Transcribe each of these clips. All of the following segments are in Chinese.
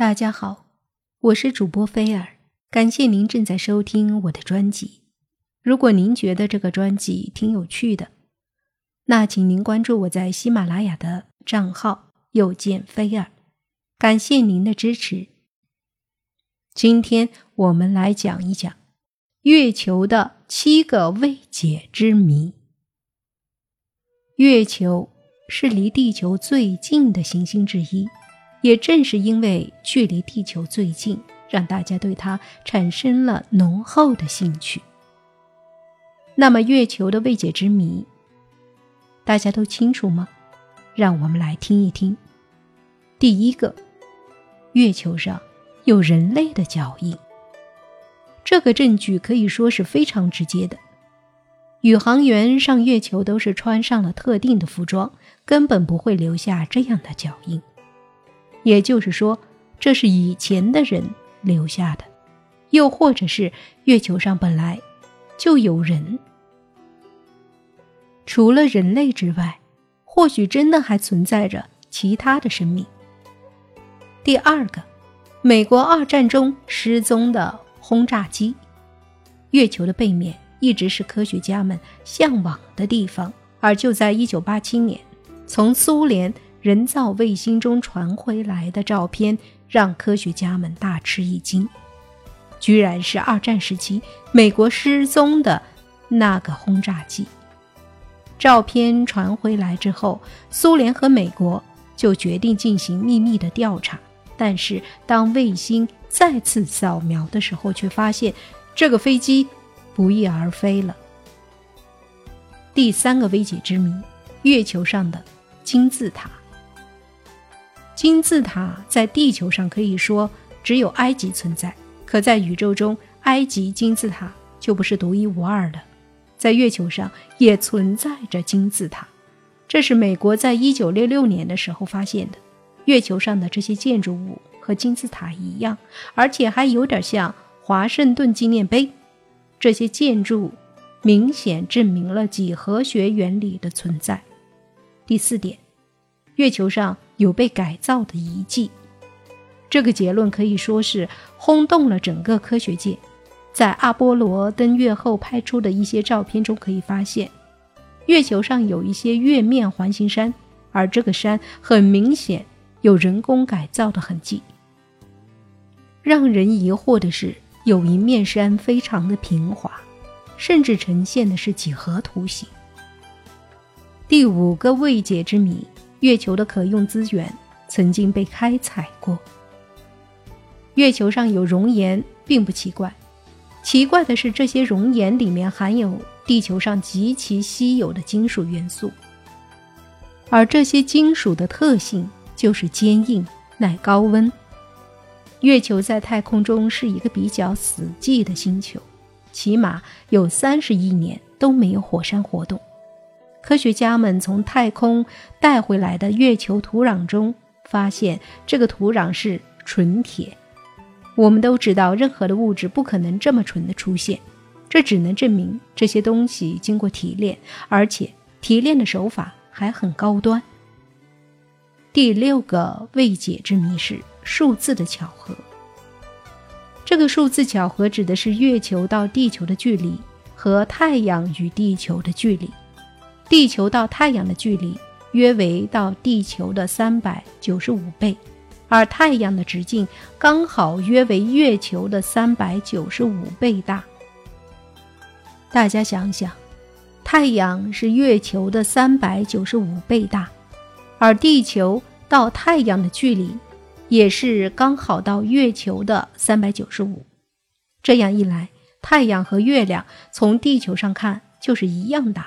大家好，我是主播菲尔，感谢您正在收听我的专辑。如果您觉得这个专辑挺有趣的，那请您关注我在喜马拉雅的账号“又见菲尔”，感谢您的支持。今天我们来讲一讲月球的七个未解之谜。月球是离地球最近的行星之一。也正是因为距离地球最近，让大家对它产生了浓厚的兴趣。那么，月球的未解之谜，大家都清楚吗？让我们来听一听。第一个，月球上有人类的脚印。这个证据可以说是非常直接的。宇航员上月球都是穿上了特定的服装，根本不会留下这样的脚印。也就是说，这是以前的人留下的，又或者是月球上本来就有人。除了人类之外，或许真的还存在着其他的生命。第二个，美国二战中失踪的轰炸机，月球的背面一直是科学家们向往的地方，而就在一九八七年，从苏联。人造卫星中传回来的照片让科学家们大吃一惊，居然是二战时期美国失踪的那个轰炸机。照片传回来之后，苏联和美国就决定进行秘密的调查。但是当卫星再次扫描的时候，却发现这个飞机不翼而飞了。第三个未解之谜：月球上的金字塔。金字塔在地球上可以说只有埃及存在，可在宇宙中，埃及金字塔就不是独一无二的。在月球上也存在着金字塔，这是美国在一九六六年的时候发现的。月球上的这些建筑物和金字塔一样，而且还有点像华盛顿纪念碑。这些建筑明显证明了几何学原理的存在。第四点，月球上。有被改造的遗迹，这个结论可以说是轰动了整个科学界。在阿波罗登月后拍出的一些照片中，可以发现月球上有一些月面环形山，而这个山很明显有人工改造的痕迹。让人疑惑的是，有一面山非常的平滑，甚至呈现的是几何图形。第五个未解之谜。月球的可用资源曾经被开采过。月球上有熔岩并不奇怪，奇怪的是这些熔岩里面含有地球上极其稀有的金属元素，而这些金属的特性就是坚硬、耐高温。月球在太空中是一个比较死寂的星球，起码有三十亿年都没有火山活动。科学家们从太空带回来的月球土壤中发现，这个土壤是纯铁。我们都知道，任何的物质不可能这么纯的出现，这只能证明这些东西经过提炼，而且提炼的手法还很高端。第六个未解之谜是数字的巧合。这个数字巧合指的是月球到地球的距离和太阳与地球的距离。地球到太阳的距离约为到地球的三百九十五倍，而太阳的直径刚好约为月球的三百九十五倍大。大家想想，太阳是月球的三百九十五倍大，而地球到太阳的距离也是刚好到月球的三百九十五。这样一来，太阳和月亮从地球上看就是一样大。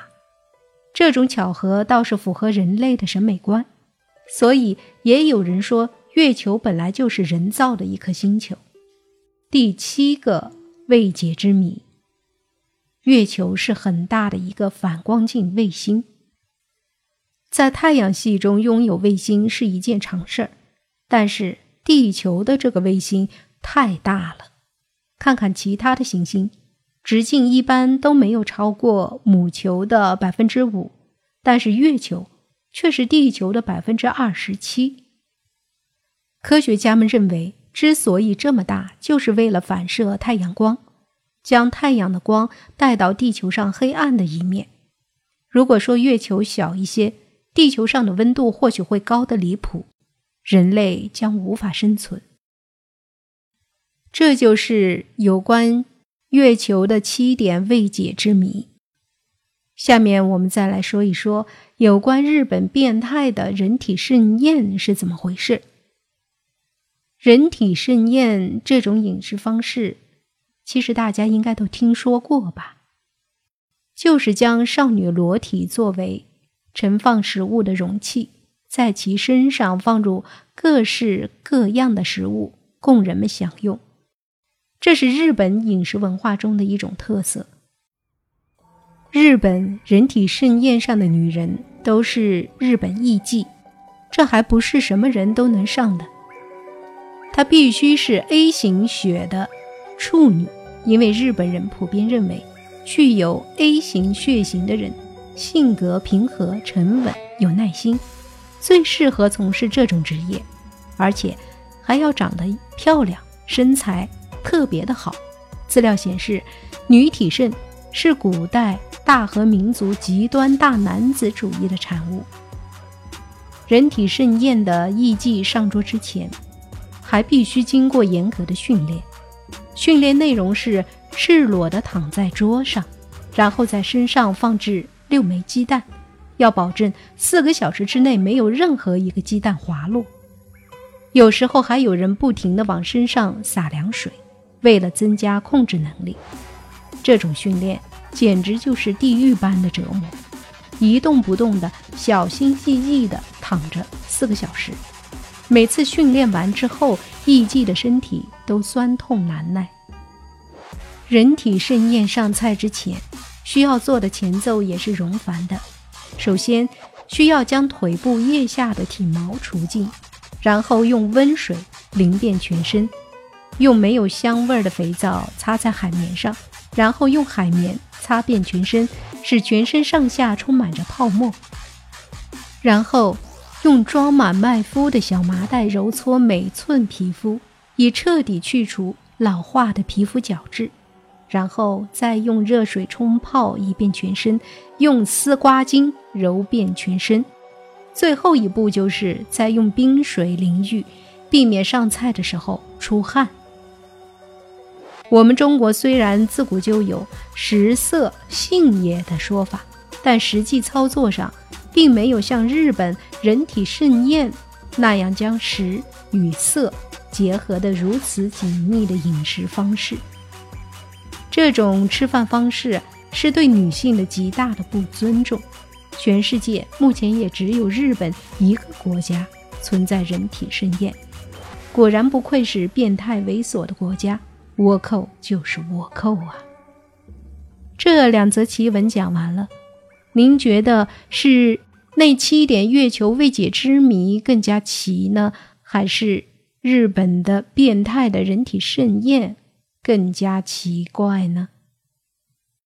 这种巧合倒是符合人类的审美观，所以也有人说月球本来就是人造的一颗星球。第七个未解之谜：月球是很大的一个反光镜卫星，在太阳系中拥有卫星是一件常事儿，但是地球的这个卫星太大了，看看其他的行星。直径一般都没有超过母球的百分之五，但是月球却是地球的百分之二十七。科学家们认为，之所以这么大，就是为了反射太阳光，将太阳的光带到地球上黑暗的一面。如果说月球小一些，地球上的温度或许会高得离谱，人类将无法生存。这就是有关月球的七点未解之谜。下面我们再来说一说有关日本变态的人体盛宴是怎么回事。人体盛宴这种饮食方式，其实大家应该都听说过吧？就是将少女裸体作为盛放食物的容器，在其身上放入各式各样的食物，供人们享用。这是日本饮食文化中的一种特色。日本人体盛宴上的女人都是日本艺妓，这还不是什么人都能上的。她必须是 A 型血的处女，因为日本人普遍认为，具有 A 型血型的人性格平和、沉稳、有耐心，最适合从事这种职业，而且还要长得漂亮，身材特别的好。资料显示，女体盛是古代大和民族极端大男子主义的产物。人体盛宴的艺妓上桌之前。还必须经过严格的训练，训练内容是赤裸的躺在桌上，然后在身上放置六枚鸡蛋，要保证四个小时之内没有任何一个鸡蛋滑落。有时候还有人不停地往身上洒凉水，为了增加控制能力。这种训练简直就是地狱般的折磨，一动不动的小心翼翼的躺着四个小时。每次训练完之后，艺妓的身体都酸痛难耐。人体盛宴上菜之前，需要做的前奏也是冗繁的。首先，需要将腿部腋下的体毛除尽，然后用温水淋遍全身，用没有香味的肥皂擦在海绵上，然后用海绵擦遍全身，使全身上下充满着泡沫，然后。用装满麦麸的小麻袋揉搓每寸皮肤，以彻底去除老化的皮肤角质，然后再用热水冲泡一遍全身，用丝瓜巾揉遍全身。最后一步就是再用冰水淋浴，避免上菜的时候出汗。我们中国虽然自古就有“食色性也”的说法，但实际操作上。并没有像日本人体盛宴那样将食与色结合得如此紧密的饮食方式。这种吃饭方式是对女性的极大的不尊重。全世界目前也只有日本一个国家存在人体盛宴。果然不愧是变态猥琐的国家，倭寇就是倭寇啊！这两则奇闻讲完了。您觉得是那七点月球未解之谜更加奇呢，还是日本的变态的人体盛宴更加奇怪呢？